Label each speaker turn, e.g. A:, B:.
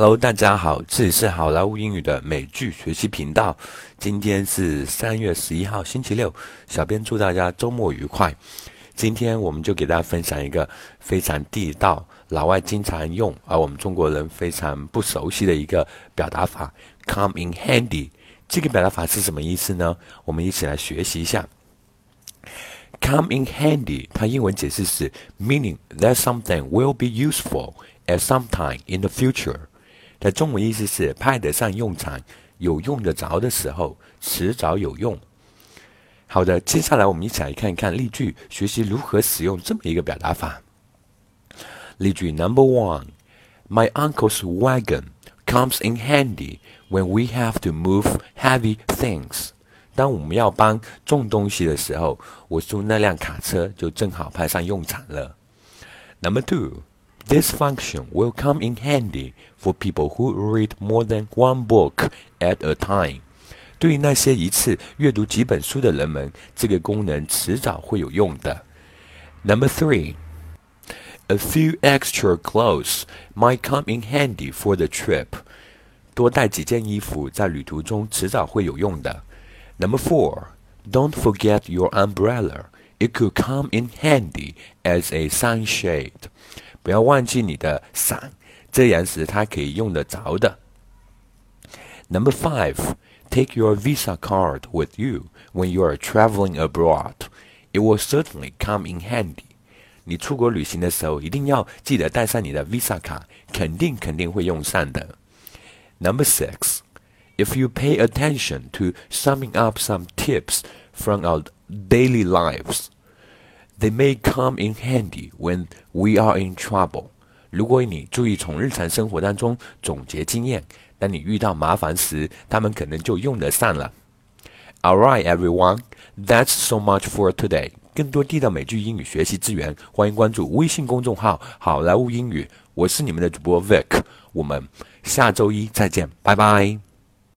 A: Hello，大家好，这里是好莱坞英语的美剧学习频道。今天是三月十一号，星期六。小编祝大家周末愉快。今天我们就给大家分享一个非常地道、老外经常用，而我们中国人非常不熟悉的一个表达法，“come in handy”。这个表达法是什么意思呢？我们一起来学习一下。“come in handy” 它英文解释是 “meaning that something will be useful at some time in the future”。它中文意思是派得上用场、有用得着的时候，迟早有用。好的，接下来我们一起来看一看例句，学习如何使用这么一个表达法。例句 Number one：My uncle's wagon comes in handy when we have to move heavy things。当我们要搬重东西的时候，我叔那辆卡车就正好派上用场了。Number two。This function will come in handy for people who read more than one book at a time. 对于那些一次阅读几本书的人们，这个功能迟早会有用的。Number three, a few extra clothes might come in handy for the trip. 多带几件衣服在旅途中迟早会有用的。Number four, don't forget your umbrella. It could come in handy as a sunshade. 不要忘记你的伞，这样时它可以用得着的。Number five, take your Visa card with you when you are traveling abroad. It will certainly come in handy. 你出国旅行的时候，一定要记得带上你的 Visa 卡，肯定肯定会用上的。Number six, if you pay attention to summing up some tips from our daily lives. They may come in handy when we are in trouble。如果你注意从日常生活当中总结经验，当你遇到麻烦时，他们可能就用得上了。All right, everyone, that's so much for today。更多地道美剧英语学习资源，欢迎关注微信公众号“好莱坞英语”。我是你们的主播 Vic，我们下周一再见，拜拜。